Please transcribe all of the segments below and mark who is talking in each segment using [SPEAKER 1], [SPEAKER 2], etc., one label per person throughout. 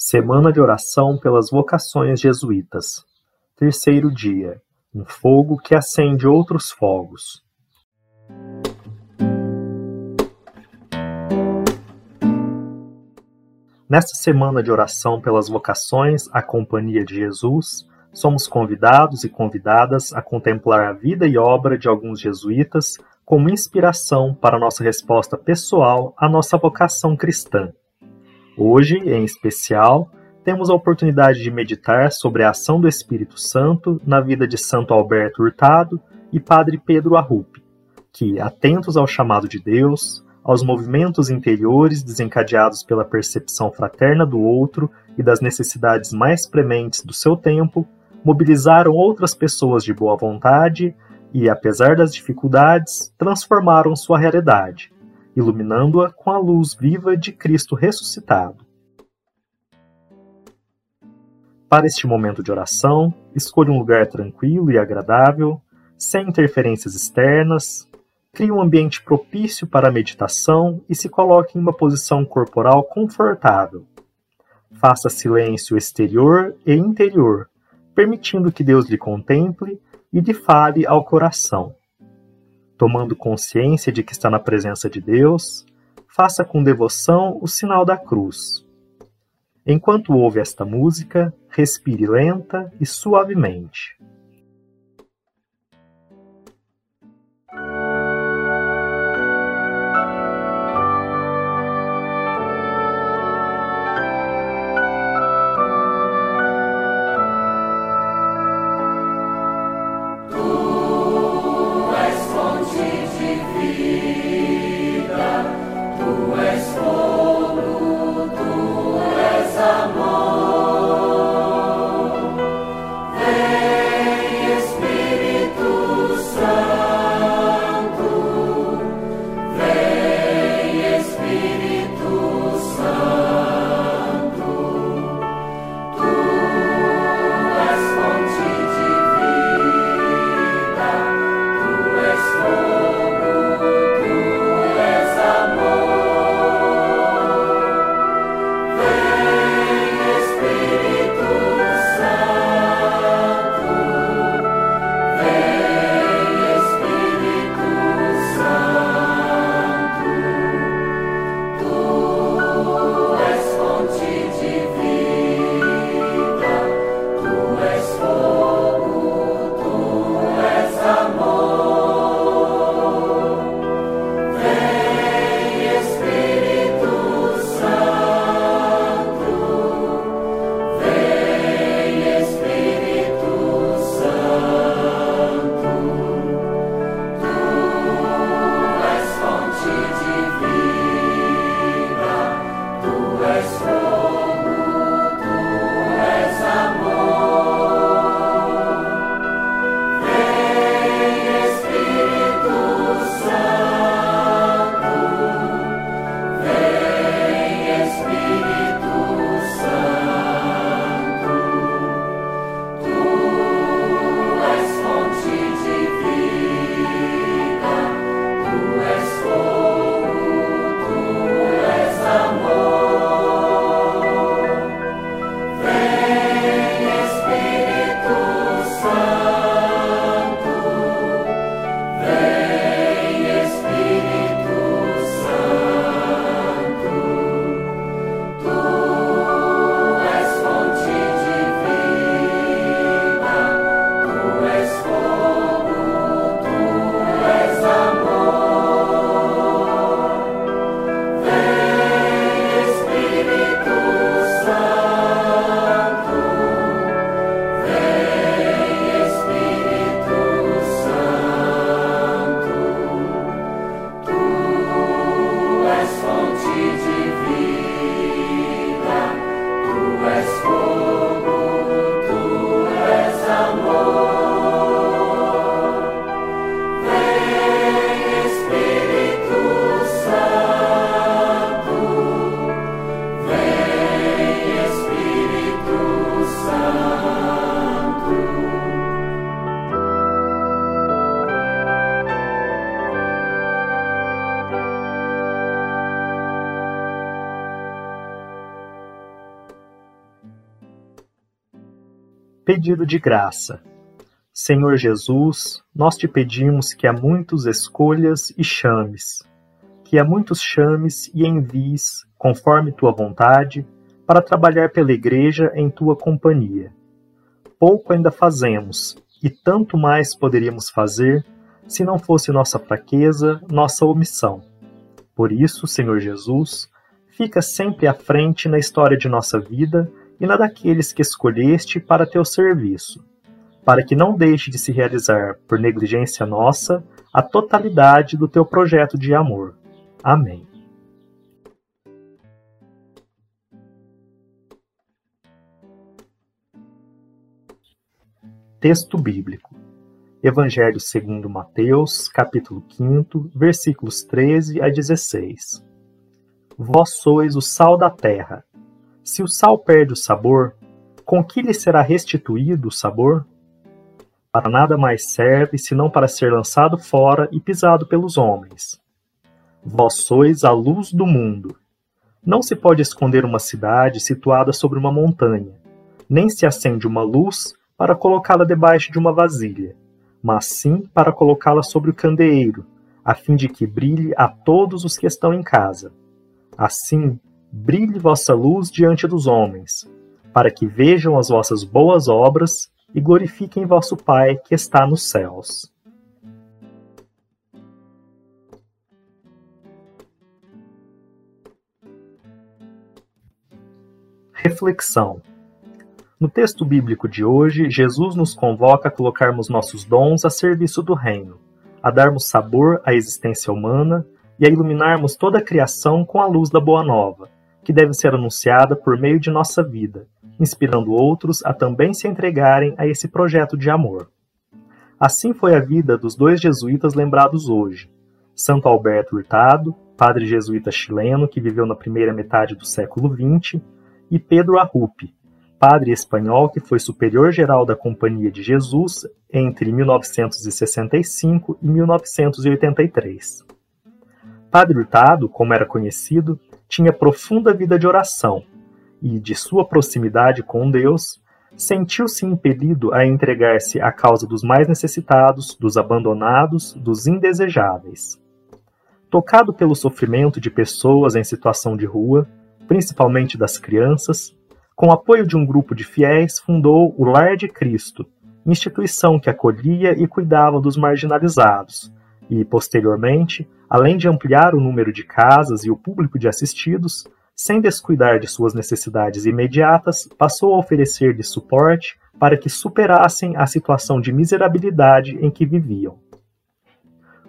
[SPEAKER 1] Semana de oração pelas vocações jesuítas. Terceiro dia. Um fogo que acende outros fogos. Nesta semana de oração pelas vocações à Companhia de Jesus, somos convidados e convidadas a contemplar a vida e obra de alguns jesuítas como inspiração para nossa resposta pessoal à nossa vocação cristã. Hoje, em especial, temos a oportunidade de meditar sobre a ação do Espírito Santo na vida de Santo Alberto Hurtado e Padre Pedro Arrupe, que, atentos ao chamado de Deus, aos movimentos interiores desencadeados pela percepção fraterna do outro e das necessidades mais prementes do seu tempo, mobilizaram outras pessoas de boa vontade e, apesar das dificuldades, transformaram sua realidade, iluminando-a com a luz viva de Cristo ressuscitado. Para este momento de oração, escolha um lugar tranquilo e agradável, sem interferências externas. Crie um ambiente propício para a meditação e se coloque em uma posição corporal confortável. Faça silêncio exterior e interior, permitindo que Deus lhe contemple e lhe fale ao coração. Tomando consciência de que está na presença de Deus, faça com devoção o sinal da cruz. Enquanto ouve esta música, respire lenta e suavemente. Pedido de graça. Senhor Jesus, nós te pedimos que a muitos escolhas e chames, que a muitos chames e envies, conforme tua vontade, para trabalhar pela Igreja em tua companhia. Pouco ainda fazemos, e tanto mais poderíamos fazer se não fosse nossa fraqueza, nossa omissão. Por isso, Senhor Jesus, fica sempre à frente na história de nossa vida e na daqueles que escolheste para teu serviço, para que não deixe de se realizar, por negligência nossa, a totalidade do teu projeto de amor. Amém. Texto bíblico. Evangelho segundo Mateus, capítulo 5, versículos 13 a 16. Vós sois o sal da terra. Se o sal perde o sabor, com que lhe será restituído o sabor? Para nada mais serve senão para ser lançado fora e pisado pelos homens. Vós sois a luz do mundo. Não se pode esconder uma cidade situada sobre uma montanha, nem se acende uma luz para colocá-la debaixo de uma vasilha, mas sim para colocá-la sobre o candeeiro, a fim de que brilhe a todos os que estão em casa. Assim, brilhe vossa luz diante dos homens, para que vejam as vossas boas obras e glorifiquem vosso Pai que está nos céus. Reflexão no texto bíblico de hoje, Jesus nos convoca a colocarmos nossos dons a serviço do reino, a darmos sabor à existência humana e a iluminarmos toda a criação com a luz da Boa Nova, que deve ser anunciada por meio de nossa vida, inspirando outros a também se entregarem a esse projeto de amor. Assim foi a vida dos dois jesuítas lembrados hoje: Santo Alberto Hurtado, padre jesuíta chileno que viveu na primeira metade do século XX, e Pedro Arrupe, padre espanhol que foi superior-geral da Companhia de Jesus entre 1965 e 1983. Padre Hurtado, como era conhecido, tinha profunda vida de oração e, de sua proximidade com Deus, sentiu-se impelido a entregar-se à causa dos mais necessitados, dos abandonados, dos indesejáveis. Tocado pelo sofrimento de pessoas em situação de rua, principalmente das crianças, com apoio de um grupo de fiéis, fundou o Lar de Cristo, instituição que acolhia e cuidava dos marginalizados, e, posteriormente, além de ampliar o número de casas e o público de assistidos, sem descuidar de suas necessidades imediatas, passou a oferecer-lhes suporte para que superassem a situação de miserabilidade em que viviam.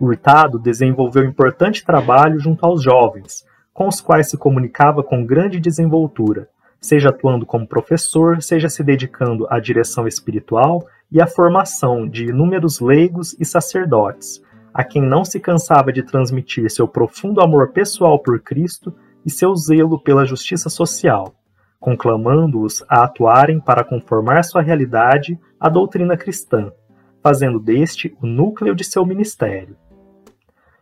[SPEAKER 1] Hurtado desenvolveu importante trabalho junto aos jovens, com os quais se comunicava com grande desenvoltura, seja atuando como professor, seja se dedicando à direção espiritual e à formação de inúmeros leigos e sacerdotes, a quem não se cansava de transmitir seu profundo amor pessoal por Cristo e seu zelo pela justiça social, conclamando-os a atuarem para conformar sua realidade à doutrina cristã, fazendo deste o núcleo de seu ministério.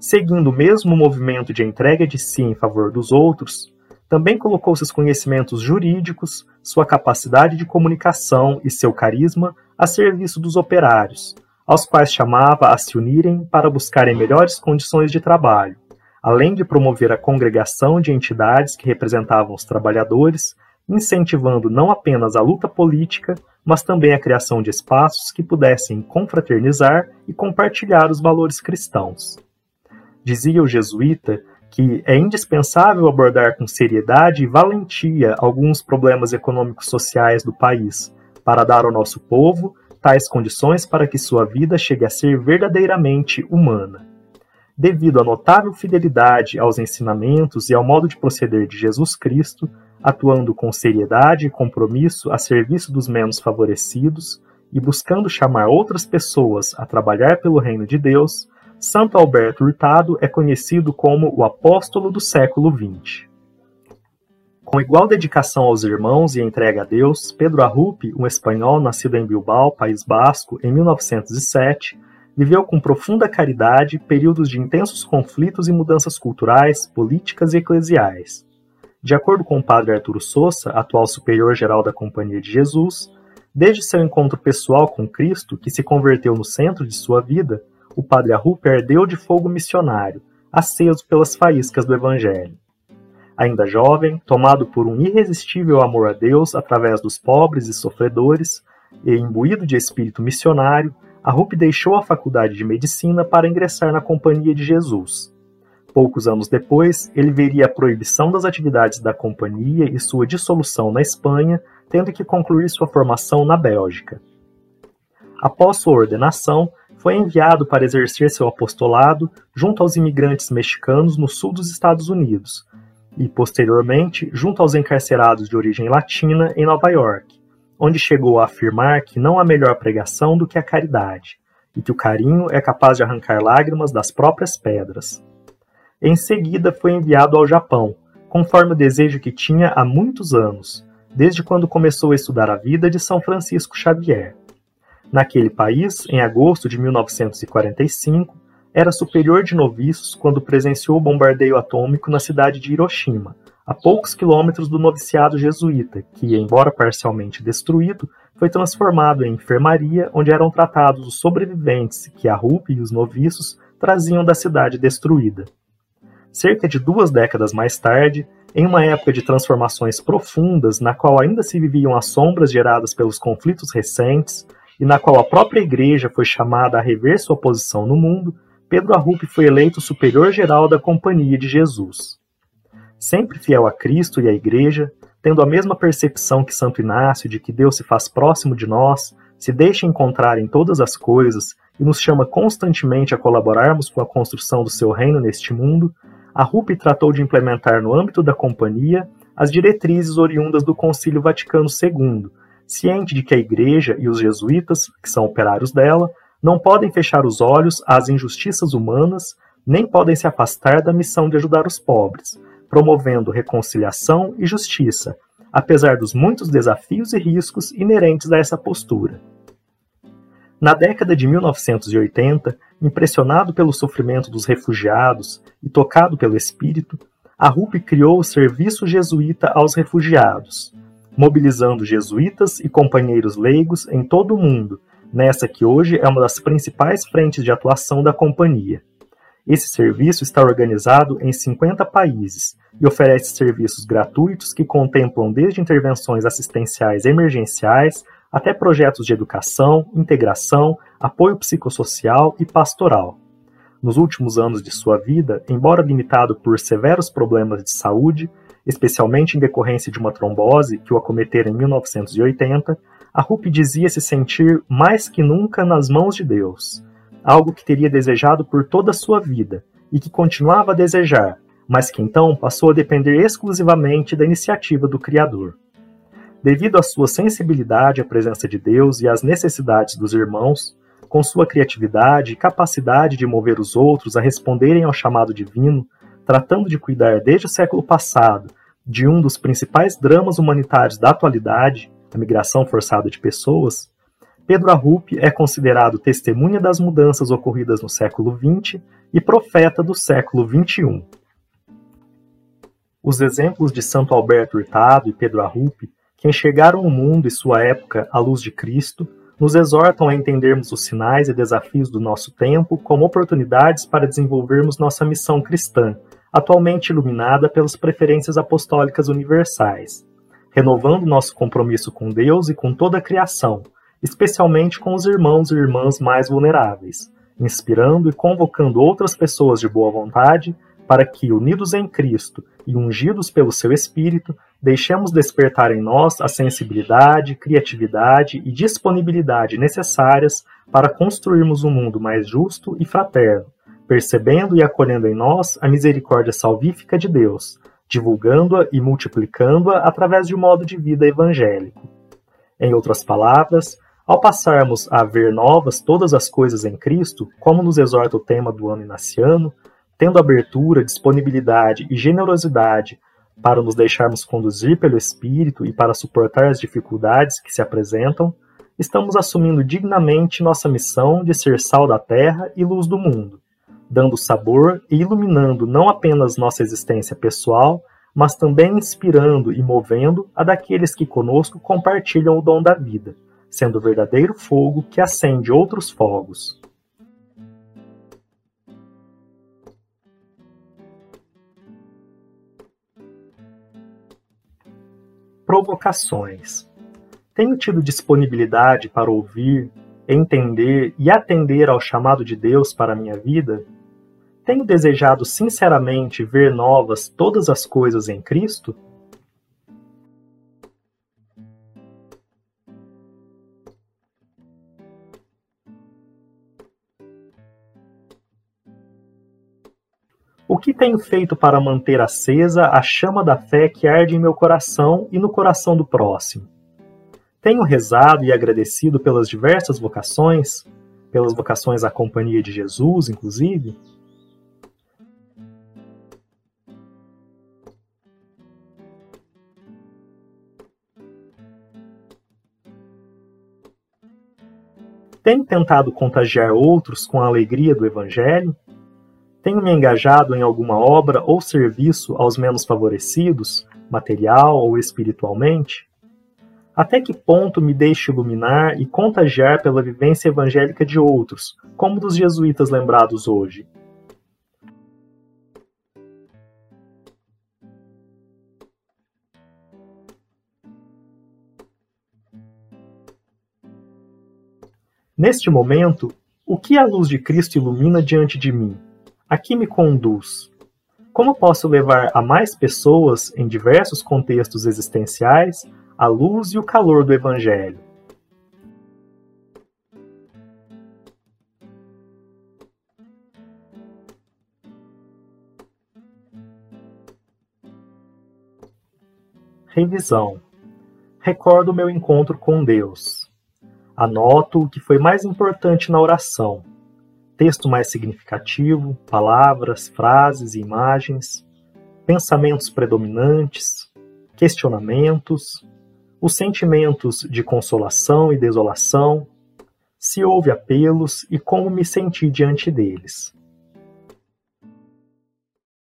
[SPEAKER 1] Seguindo o mesmo movimento de entrega de si em favor dos outros, também colocou seus conhecimentos jurídicos, sua capacidade de comunicação e seu carisma a serviço dos operários, aos quais chamava a se unirem para buscarem melhores condições de trabalho, além de promover a congregação de entidades que representavam os trabalhadores, incentivando não apenas a luta política, mas também a criação de espaços que pudessem confraternizar e compartilhar os valores cristãos. Dizia o jesuíta que é indispensável abordar com seriedade e valentia alguns problemas econômicos sociais do país, para dar ao nosso povo tais condições para que sua vida chegue a ser verdadeiramente humana. Devido à notável fidelidade aos ensinamentos e ao modo de proceder de Jesus Cristo, atuando com seriedade e compromisso a serviço dos menos favorecidos e buscando chamar outras pessoas a trabalhar pelo reino de Deus, Santo Alberto Hurtado é conhecido como o apóstolo do século XX. Com igual dedicação aos irmãos e entrega a Deus, Pedro Arrupe, um espanhol nascido em Bilbao, País Basco, em 1907, viveu com profunda caridade períodos de intensos conflitos e mudanças culturais, políticas e eclesiais. De acordo com o padre Arturo Sousa, atual superior-geral da Companhia de Jesus, Desde seu encontro pessoal com Cristo, que se converteu no centro de sua vida, o padre Arrupe ardeu de fogo missionário, aceso pelas faíscas do Evangelho. Ainda jovem, tomado por um irresistível amor a Deus através dos pobres e sofredores, e imbuído de espírito missionário, Arrupe deixou a faculdade de medicina para ingressar na Companhia de Jesus. Poucos anos depois, ele veria a proibição das atividades da companhia e sua dissolução na Espanha, tendo que concluir sua formação na Bélgica. Após sua ordenação, foi enviado para exercer seu apostolado junto aos imigrantes mexicanos no sul dos Estados Unidos e, posteriormente, junto aos encarcerados de origem latina em Nova York, onde chegou a afirmar que não há melhor pregação do que a caridade e que o carinho é capaz de arrancar lágrimas das próprias pedras. Em seguida, foi enviado ao Japão, conforme o desejo que tinha há muitos anos, desde quando começou a estudar a vida de São Francisco Xavier. Naquele país, em agosto de 1945, era superior de noviços quando presenciou o bombardeio atômico na cidade de Hiroshima, a poucos quilômetros do noviciado jesuíta, que, embora parcialmente destruído, foi transformado em enfermaria onde eram tratados os sobreviventes que a Rupi e os noviços traziam da cidade destruída. Cerca de duas décadas mais tarde, em uma época de transformações profundas na qual ainda se viviam as sombras geradas pelos conflitos recentes, e na qual a própria Igreja foi chamada a rever sua posição no mundo, Pedro Arrupe foi eleito superior geral da Companhia de Jesus. Sempre fiel a Cristo e à Igreja, tendo a mesma percepção que Santo Inácio de que Deus se faz próximo de nós, se deixa encontrar em todas as coisas e nos chama constantemente a colaborarmos com a construção do seu reino neste mundo, Arrupe tratou de implementar no âmbito da companhia as diretrizes oriundas do Concílio Vaticano II, ciente de que a Igreja e os jesuítas, que são operários dela, não podem fechar os olhos às injustiças humanas, nem podem se afastar da missão de ajudar os pobres, promovendo reconciliação e justiça, apesar dos muitos desafios e riscos inerentes a essa postura. Na década de 1980, impressionado pelo sofrimento dos refugiados e tocado pelo espírito, a RUP criou o Serviço Jesuíta aos Refugiados, mobilizando jesuítas e companheiros leigos em todo o mundo, nessa que hoje é uma das principais frentes de atuação da companhia. Esse serviço está organizado em 50 países e oferece serviços gratuitos que contemplam desde intervenções assistenciais emergenciais até projetos de educação, integração, apoio psicossocial e pastoral. Nos últimos anos de sua vida, embora limitado por severos problemas de saúde, especialmente em decorrência de uma trombose que o acometera em 1980, a Rupi dizia se sentir mais que nunca nas mãos de Deus, algo que teria desejado por toda a sua vida e que continuava a desejar, mas que então passou a depender exclusivamente da iniciativa do Criador. Devido à sua sensibilidade à presença de Deus e às necessidades dos irmãos, com sua criatividade e capacidade de mover os outros a responderem ao chamado divino, tratando de cuidar desde o século passado de um dos principais dramas humanitários da atualidade, a migração forçada de pessoas, Pedro Arrupe é considerado testemunha das mudanças ocorridas no século XX e profeta do século XXI. Os exemplos de Santo Alberto Hurtado e Pedro Arrupe, que enxergaram o mundo e sua época à luz de Cristo, nos exortam a entendermos os sinais e desafios do nosso tempo como oportunidades para desenvolvermos nossa missão cristã, atualmente iluminada pelas preferências apostólicas universais, renovando nosso compromisso com Deus e com toda a criação, especialmente com os irmãos e irmãs mais vulneráveis, inspirando e convocando outras pessoas de boa vontade para que, unidos em Cristo e ungidos pelo seu Espírito, deixemos despertar em nós a sensibilidade, criatividade e disponibilidade necessárias para construirmos um mundo mais justo e fraterno, percebendo e acolhendo em nós a misericórdia salvífica de Deus, divulgando-a e multiplicando-a através de um modo de vida evangélico. Em outras palavras, ao passarmos a ver novas todas as coisas em Cristo, como nos exorta o tema do ano inaciano, tendo abertura, disponibilidade e generosidade para nos deixarmos conduzir pelo Espírito e para suportar as dificuldades que se apresentam, estamos assumindo dignamente nossa missão de ser sal da terra e luz do mundo, dando sabor e iluminando não apenas nossa existência pessoal, mas também inspirando e movendo a daqueles que conosco compartilham o dom da vida, sendo o verdadeiro fogo que acende outros fogos. Provocações. Tenho tido disponibilidade para ouvir, entender e atender ao chamado de Deus para a minha vida? Tenho desejado sinceramente ver novas todas as coisas em Cristo? O que tenho feito para manter acesa a chama da fé que arde em meu coração e no coração do próximo? Tenho rezado e agradecido pelas diversas vocações, pelas vocações à companhia de Jesus, inclusive? Tenho tentado contagiar outros com a alegria do Evangelho? Tenho me engajado em alguma obra ou serviço aos menos favorecidos, material ou espiritualmente? Até que ponto me deixo iluminar e contagiar pela vivência evangélica de outros, como dos jesuítas lembrados hoje? Neste momento, o que a luz de Cristo ilumina diante de mim? a que me conduz? Como posso levar a mais pessoas, em diversos contextos existenciais, a luz e o calor do Evangelho? Revisão. Recordo meu encontro com Deus. Anoto o que foi mais importante na oração texto mais significativo, palavras, frases e imagens, pensamentos predominantes, questionamentos, os sentimentos de consolação e desolação, se houve apelos e como me senti diante deles.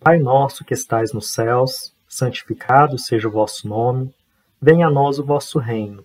[SPEAKER 1] Pai nosso que estais nos céus, santificado seja o vosso nome, venha a nós o vosso reino.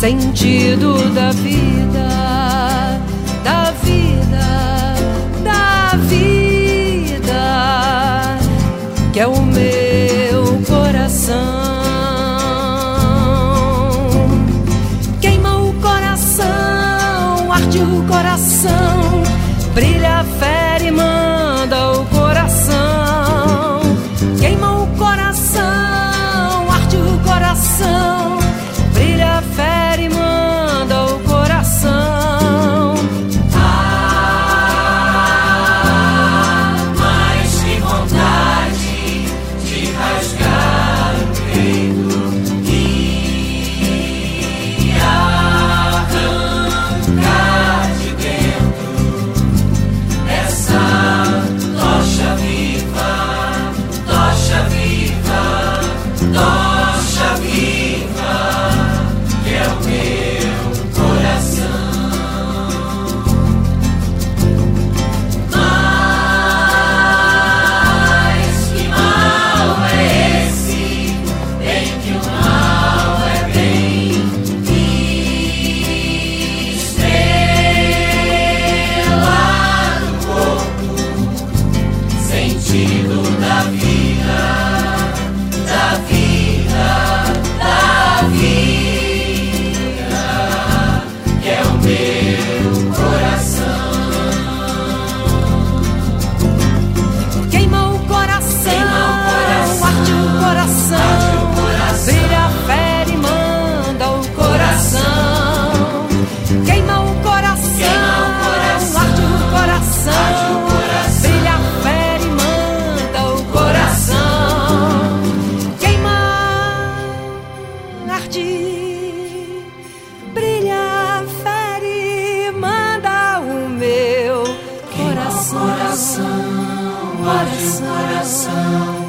[SPEAKER 2] sentido da vida. que é o meu coração. Queima o coração, arde o coração, brilha a fé
[SPEAKER 3] oração, oração,
[SPEAKER 2] oração.